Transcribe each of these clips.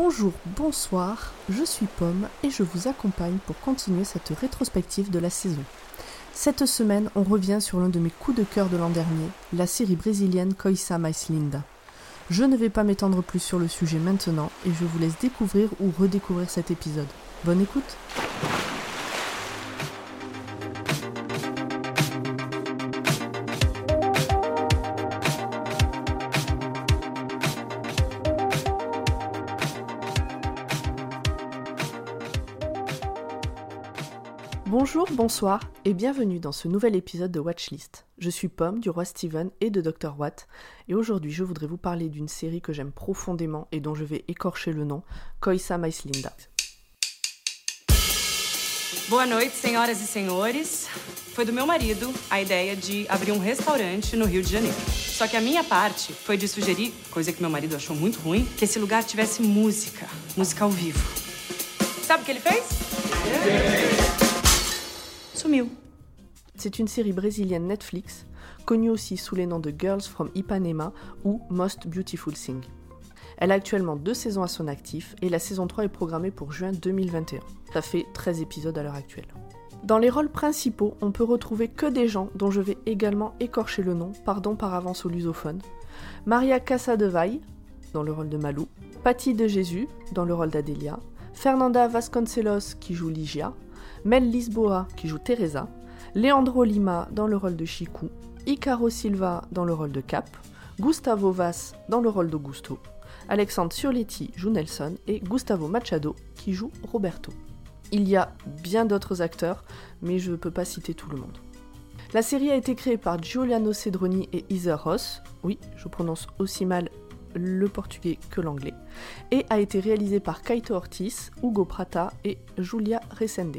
Bonjour, bonsoir, je suis Pomme et je vous accompagne pour continuer cette rétrospective de la saison. Cette semaine, on revient sur l'un de mes coups de cœur de l'an dernier, la série brésilienne Coisa Mais Linda. Je ne vais pas m'étendre plus sur le sujet maintenant et je vous laisse découvrir ou redécouvrir cet épisode. Bonne écoute Bonjour, bonsoir et bienvenue dans ce nouvel épisode de Watchlist. Je suis Pomme du roi Steven et de Dr Watt et aujourd'hui je voudrais vous parler d'une série que j'aime profondément et dont je vais écorcher le nom, Coisa Mais Linda. Boa noite, senhoras e senhores. Foi do meu marido a ideia de abrir um restaurante no Rio de Janeiro. Só que a minha parte foi de sugerir, coisa que meu marido achou muito ruim, que esse lugar tivesse música, música ao vivo. Sabe o que ele fez? C'est une série brésilienne Netflix, connue aussi sous les noms de Girls from Ipanema ou Most Beautiful Thing. Elle a actuellement deux saisons à son actif et la saison 3 est programmée pour juin 2021. Ça fait 13 épisodes à l'heure actuelle. Dans les rôles principaux, on peut retrouver que des gens dont je vais également écorcher le nom, pardon par avance aux lusophones. Maria Casadevall, dans le rôle de Malou, Patty de Jésus, dans le rôle d'Adélia, Fernanda Vasconcelos, qui joue Ligia, Mel Lisboa, qui joue Teresa, Leandro Lima, dans le rôle de Chiku, Icaro Silva, dans le rôle de Cap, Gustavo Vas, dans le rôle d'Augusto, Alexandre Surletti joue Nelson et Gustavo Machado qui joue Roberto. Il y a bien d'autres acteurs, mais je ne peux pas citer tout le monde. La série a été créée par Giuliano Cedroni et Heather Ross, oui, je prononce aussi mal le portugais que l'anglais, et a été réalisée par Kaito Ortiz, Hugo Prata et Julia Resende.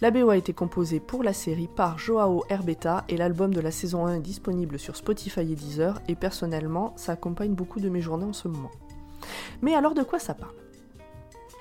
La BO a été composée pour la série par Joao Herbeta et l'album de la saison 1 est disponible sur Spotify et Deezer et personnellement ça accompagne beaucoup de mes journées en ce moment. Mais alors de quoi ça parle?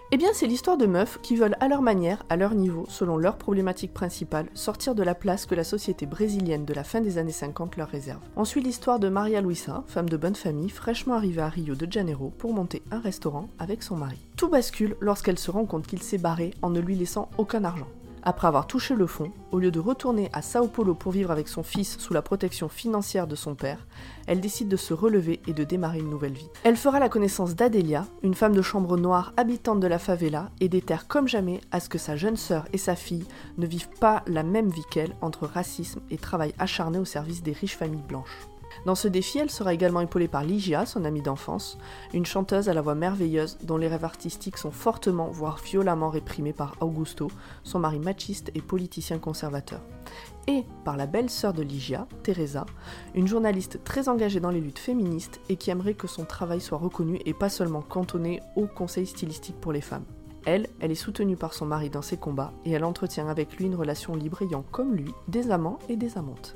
Eh bien, c'est l'histoire de meufs qui veulent à leur manière, à leur niveau, selon leur problématique principale, sortir de la place que la société brésilienne de la fin des années 50 leur réserve. On suit l'histoire de Maria Luisa, femme de bonne famille, fraîchement arrivée à Rio de Janeiro pour monter un restaurant avec son mari. Tout bascule lorsqu'elle se rend compte qu'il s'est barré en ne lui laissant aucun argent. Après avoir touché le fond, au lieu de retourner à Sao Paulo pour vivre avec son fils sous la protection financière de son père, elle décide de se relever et de démarrer une nouvelle vie. Elle fera la connaissance d'Adelia, une femme de chambre noire habitante de la favela, et déterre comme jamais à ce que sa jeune sœur et sa fille ne vivent pas la même vie qu'elle entre racisme et travail acharné au service des riches familles blanches. Dans ce défi, elle sera également épaulée par Ligia, son amie d'enfance, une chanteuse à la voix merveilleuse dont les rêves artistiques sont fortement, voire violemment réprimés par Augusto, son mari machiste et politicien conservateur. Et par la belle-sœur de Ligia, Teresa, une journaliste très engagée dans les luttes féministes et qui aimerait que son travail soit reconnu et pas seulement cantonné au conseil stylistique pour les femmes. Elle, elle est soutenue par son mari dans ses combats et elle entretient avec lui une relation libre ayant comme lui des amants et des amantes.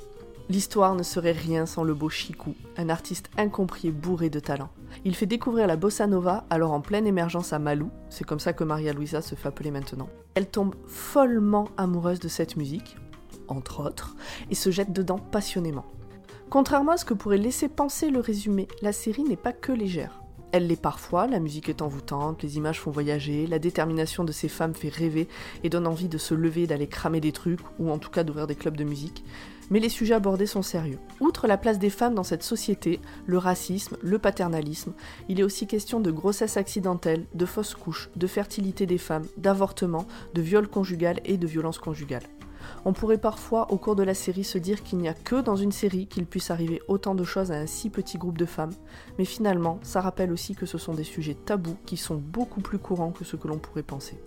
L'histoire ne serait rien sans le beau Chiku, un artiste incompris et bourré de talent. Il fait découvrir la bossa nova alors en pleine émergence à Malou, c'est comme ça que Maria Luisa se fait appeler maintenant. Elle tombe follement amoureuse de cette musique, entre autres, et se jette dedans passionnément. Contrairement à ce que pourrait laisser penser le résumé, la série n'est pas que légère. Elle l'est parfois, la musique est envoûtante, les images font voyager, la détermination de ces femmes fait rêver et donne envie de se lever, d'aller cramer des trucs, ou en tout cas d'ouvrir des clubs de musique. Mais les sujets abordés sont sérieux. Outre la place des femmes dans cette société, le racisme, le paternalisme, il est aussi question de grossesse accidentelle, de fausses couches, de fertilité des femmes, d'avortement, de viol conjugal et de violence conjugale. On pourrait parfois, au cours de la série, se dire qu'il n'y a que dans une série qu'il puisse arriver autant de choses à un si petit groupe de femmes, mais finalement, ça rappelle aussi que ce sont des sujets tabous qui sont beaucoup plus courants que ce que l'on pourrait penser.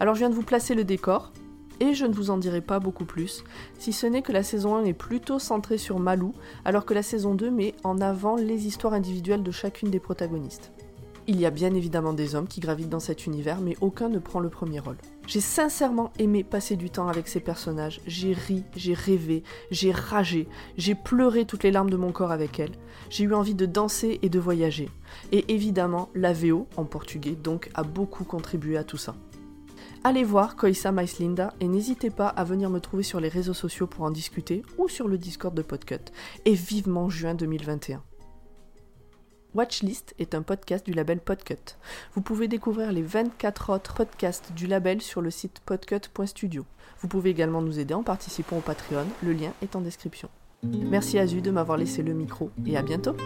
Alors je viens de vous placer le décor, et je ne vous en dirai pas beaucoup plus, si ce n'est que la saison 1 est plutôt centrée sur Malou, alors que la saison 2 met en avant les histoires individuelles de chacune des protagonistes. Il y a bien évidemment des hommes qui gravitent dans cet univers, mais aucun ne prend le premier rôle. J'ai sincèrement aimé passer du temps avec ces personnages. J'ai ri, j'ai rêvé, j'ai ragé, j'ai pleuré toutes les larmes de mon corps avec elles. J'ai eu envie de danser et de voyager. Et évidemment, la VO, en portugais, donc, a beaucoup contribué à tout ça. Allez voir Coisa Mais Linda et n'hésitez pas à venir me trouver sur les réseaux sociaux pour en discuter ou sur le Discord de Podcut. Et vivement juin 2021. Watchlist est un podcast du label Podcut. Vous pouvez découvrir les 24 autres podcasts du label sur le site podcut.studio. Vous pouvez également nous aider en participant au Patreon, le lien est en description. Merci Azu de m'avoir laissé le micro et à bientôt